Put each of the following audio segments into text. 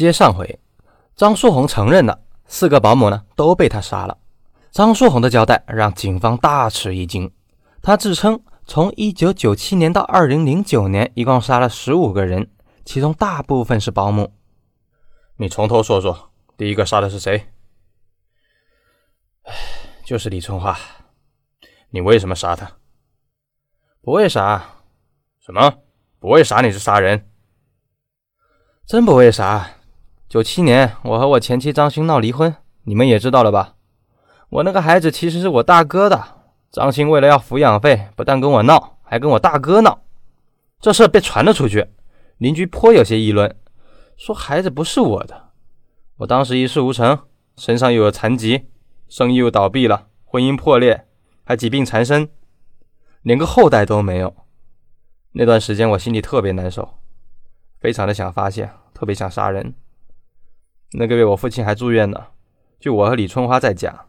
接上回，张书红承认了，四个保姆呢都被他杀了。张书红的交代让警方大吃一惊，他自称从1997年到2009年，一共杀了15个人，其中大部分是保姆。你从头说说，第一个杀的是谁？就是李春花。你为什么杀他？不为啥？什么？不为啥？你是杀人？真不为啥？九七年，我和我前妻张欣闹离婚，你们也知道了吧？我那个孩子其实是我大哥的。张欣为了要抚养费，不但跟我闹，还跟我大哥闹。这事被传了出去，邻居颇有些议论，说孩子不是我的。我当时一事无成，身上又有残疾，生意又倒闭了，婚姻破裂，还疾病缠身，连个后代都没有。那段时间我心里特别难受，非常的想发泄，特别想杀人。那个月我父亲还住院呢，就我和李春花在家。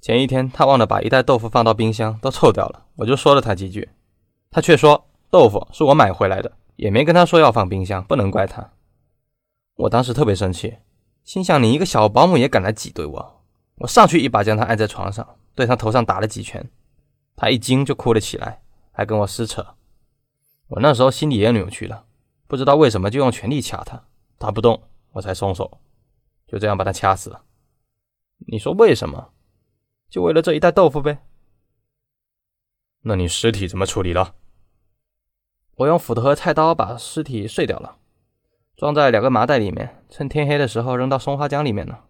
前一天他忘了把一袋豆腐放到冰箱，都臭掉了。我就说了他几句，他却说豆腐是我买回来的，也没跟他说要放冰箱，不能怪他。我当时特别生气，心想你一个小保姆也敢来挤兑我，我上去一把将他按在床上，对他头上打了几拳。他一惊就哭了起来，还跟我撕扯。我那时候心里也扭曲了，不知道为什么就用全力掐他，他不动。我才松手，就这样把他掐死了。你说为什么？就为了这一袋豆腐呗？那你尸体怎么处理了？我用斧头和菜刀把尸体碎掉了，装在两个麻袋里面，趁天黑的时候扔到松花江里面了。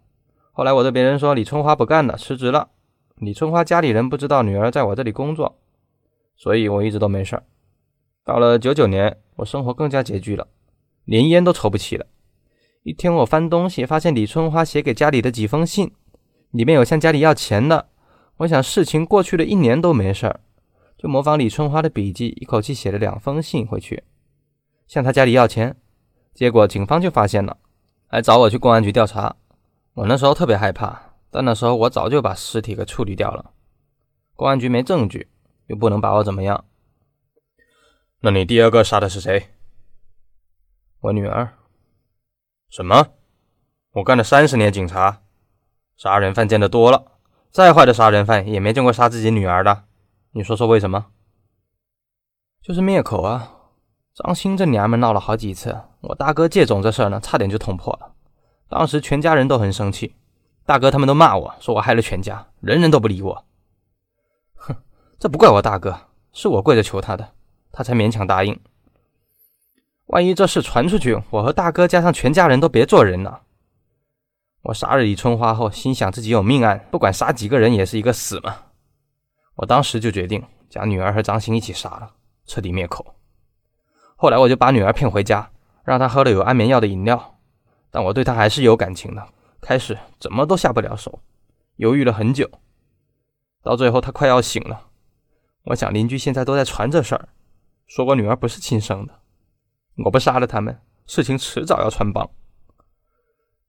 后来我对别人说李春花不干了，辞职了。李春花家里人不知道女儿在我这里工作，所以我一直都没事儿。到了九九年，我生活更加拮据了，连烟都抽不起了。一天，我翻东西，发现李春花写给家里的几封信，里面有向家里要钱的。我想事情过去了一年都没事儿，就模仿李春花的笔迹，一口气写了两封信回去，向他家里要钱。结果警方就发现了，来找我去公安局调查。我那时候特别害怕，但那时候我早就把尸体给处理掉了。公安局没证据，又不能把我怎么样。那你第二个杀的是谁？我女儿。什么？我干了三十年警察，杀人犯见得多了，再坏的杀人犯也没见过杀自己女儿的。你说说为什么？就是灭口啊！张鑫这娘们闹了好几次，我大哥借种这事儿呢，差点就捅破了。当时全家人都很生气，大哥他们都骂我说我害了全家，人人都不理我。哼，这不怪我大哥，是我跪着求他的，他才勉强答应。万一这事传出去，我和大哥加上全家人都别做人了。我杀了李春花后，心想自己有命案，不管杀几个人也是一个死嘛。我当时就决定将女儿和张鑫一起杀了，彻底灭口。后来我就把女儿骗回家，让她喝了有安眠药的饮料。但我对她还是有感情的，开始怎么都下不了手，犹豫了很久。到最后她快要醒了，我想邻居现在都在传这事儿，说我女儿不是亲生的。我不杀了他们，事情迟早要穿帮。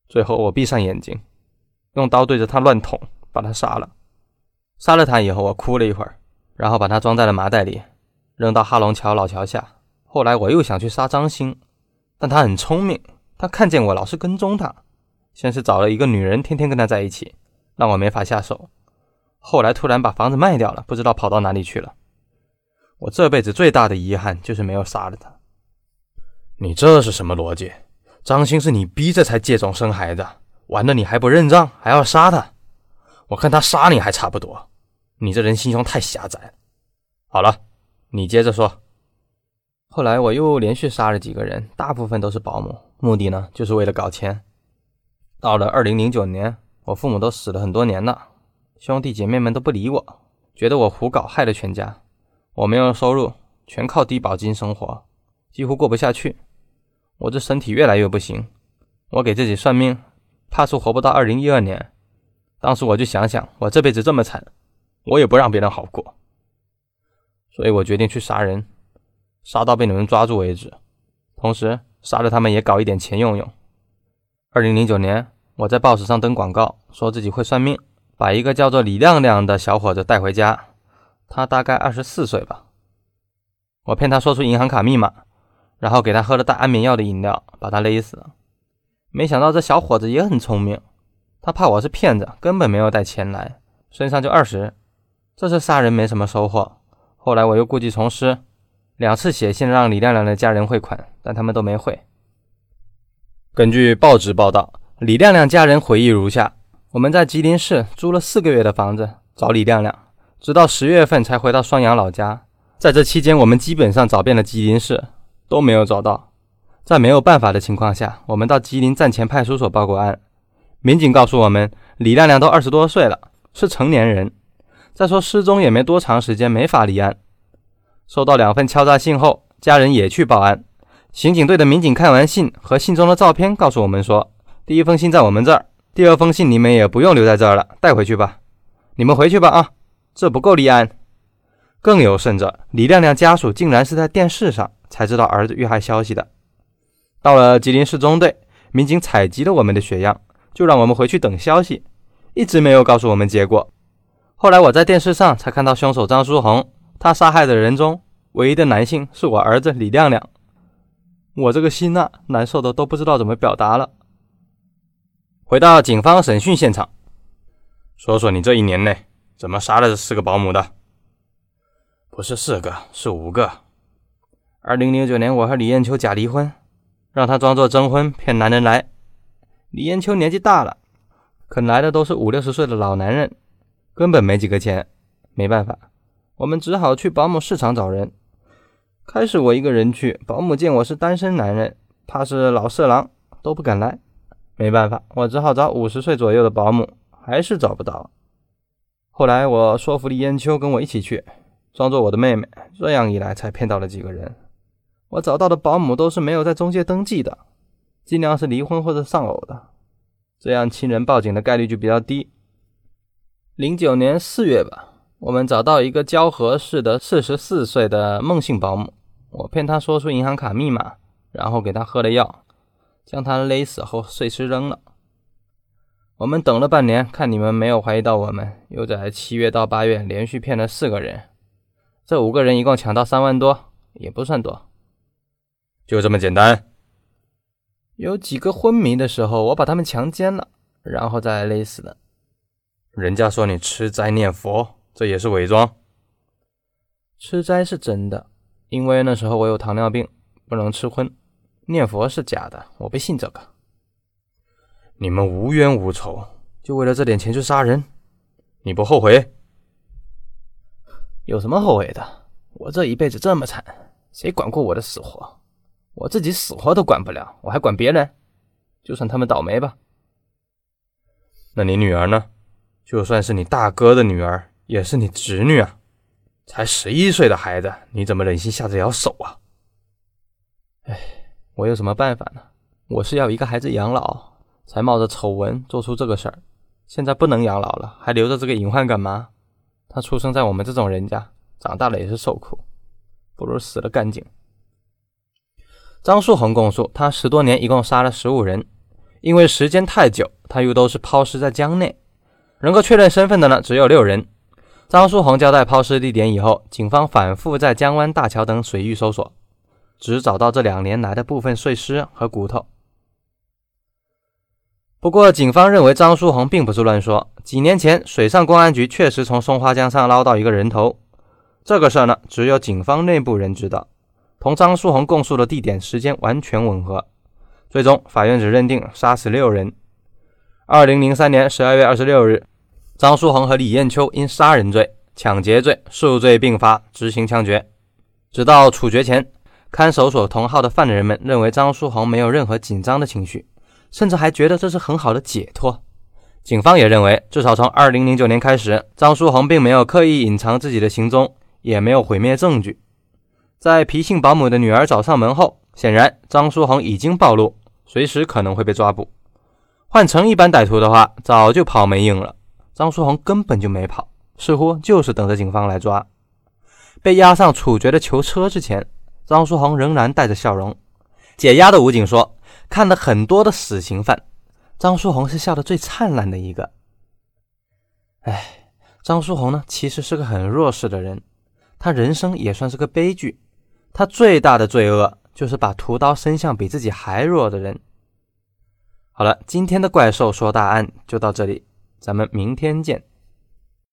最后，我闭上眼睛，用刀对着他乱捅，把他杀了。杀了他以后，我哭了一会儿，然后把他装在了麻袋里，扔到哈龙桥老桥下。后来，我又想去杀张鑫，但他很聪明，他看见我老是跟踪他，先是找了一个女人，天天跟他在一起，让我没法下手。后来突然把房子卖掉了，不知道跑到哪里去了。我这辈子最大的遗憾就是没有杀了他。你这是什么逻辑？张鑫是你逼着才借种生孩子，完了你还不认账，还要杀他？我看他杀你还差不多。你这人心胸太狭窄了。好了，你接着说。后来我又连续杀了几个人，大部分都是保姆，目的呢就是为了搞钱。到了二零零九年，我父母都死了很多年了，兄弟姐妹们都不理我，觉得我胡搞害了全家。我没有收入，全靠低保金生活，几乎过不下去。我这身体越来越不行，我给自己算命，怕是活不到二零一二年。当时我就想想，我这辈子这么惨，我也不让别人好过，所以我决定去杀人，杀到被你们抓住为止。同时杀了他们也搞一点钱用用。二零零九年，我在报纸上登广告，说自己会算命，把一个叫做李亮亮的小伙子带回家，他大概二十四岁吧。我骗他说出银行卡密码。然后给他喝了带安眠药的饮料，把他勒死了。没想到这小伙子也很聪明，他怕我是骗子，根本没有带钱来，身上就二十。这次杀人没什么收获，后来我又故技重施，两次写信让李亮亮的家人汇款，但他们都没汇。根据报纸报道，李亮亮家人回忆如下：我们在吉林市租了四个月的房子找李亮亮，直到十月份才回到双阳老家。在这期间，我们基本上找遍了吉林市，都没有找到。在没有办法的情况下，我们到吉林站前派出所报过案。民警告诉我们，李亮亮都二十多岁了，是成年人。再说失踪也没多长时间，没法立案。收到两份敲诈信后，家人也去报案。刑警队的民警看完信和信中的照片，告诉我们说，第一封信在我们这儿，第二封信你们也不用留在这儿了，带回去吧。你们回去吧啊，这不够立案。更有甚者，李亮亮家属竟然是在电视上才知道儿子遇害消息的。到了吉林市中队，民警采集了我们的血样，就让我们回去等消息，一直没有告诉我们结果。后来我在电视上才看到凶手张书红，他杀害的人中唯一的男性是我儿子李亮亮。我这个心呐，难受的都不知道怎么表达了。回到警方审讯现场，说说你这一年内怎么杀了这四个保姆的？不是四个，是五个。二零零九年，我和李艳秋假离婚，让她装作征婚骗男人来。李艳秋年纪大了，可来的都是五六十岁的老男人，根本没几个钱。没办法，我们只好去保姆市场找人。开始我一个人去，保姆见我是单身男人，怕是老色狼，都不敢来。没办法，我只好找五十岁左右的保姆，还是找不到。后来我说服李艳秋跟我一起去。装作我的妹妹，这样一来才骗到了几个人。我找到的保姆都是没有在中介登记的，尽量是离婚或者丧偶的，这样亲人报警的概率就比较低。零九年四月吧，我们找到一个交河市的四十四岁的孟姓保姆，我骗她说出银行卡密码，然后给她喝了药，将她勒死后碎尸扔了。我们等了半年，看你们没有怀疑到我们，又在七月到八月连续骗了四个人。这五个人一共抢到三万多，也不算多，就这么简单。有几个昏迷的时候，我把他们强奸了，然后再勒死的。人家说你吃斋念佛，这也是伪装。吃斋是真的，因为那时候我有糖尿病，不能吃荤。念佛是假的，我不信这个。你们无冤无仇，就为了这点钱去杀人，你不后悔？有什么后悔的？我这一辈子这么惨，谁管过我的死活？我自己死活都管不了，我还管别人？就算他们倒霉吧。那你女儿呢？就算是你大哥的女儿，也是你侄女啊，才十一岁的孩子，你怎么忍心下这条手啊？哎，我有什么办法呢？我是要一个孩子养老，才冒着丑闻做出这个事儿。现在不能养老了，还留着这个隐患干嘛？他出生在我们这种人家，长大了也是受苦，不如死了干净。张树红供述，他十多年一共杀了十五人，因为时间太久，他又都是抛尸在江内，能够确认身份的呢只有六人。张树红交代抛尸地点以后，警方反复在江湾大桥等水域搜索，只找到这两年来的部分碎尸和骨头。不过，警方认为张书红并不是乱说。几年前，水上公安局确实从松花江上捞到一个人头。这个事儿呢，只有警方内部人知道，同张书红供述的地点、时间完全吻合。最终，法院只认定杀死六人。二零零三年十二月二十六日，张书红和李艳秋因杀人罪、抢劫罪数罪并罚，执行枪决。直到处决前，看守所同号的犯人们认为张书红没有任何紧张的情绪。甚至还觉得这是很好的解脱。警方也认为，至少从2009年开始，张书红并没有刻意隐藏自己的行踪，也没有毁灭证据。在皮姓保姆的女儿找上门后，显然张书红已经暴露，随时可能会被抓捕。换成一般歹徒的话，早就跑没影了。张书红根本就没跑，似乎就是等着警方来抓。被押上处决的囚车之前，张书红仍然带着笑容。解押的武警说。看了很多的死刑犯，张书红是笑得最灿烂的一个。哎，张书红呢，其实是个很弱势的人，他人生也算是个悲剧。他最大的罪恶就是把屠刀伸向比自己还弱的人。好了，今天的怪兽说大案就到这里，咱们明天见。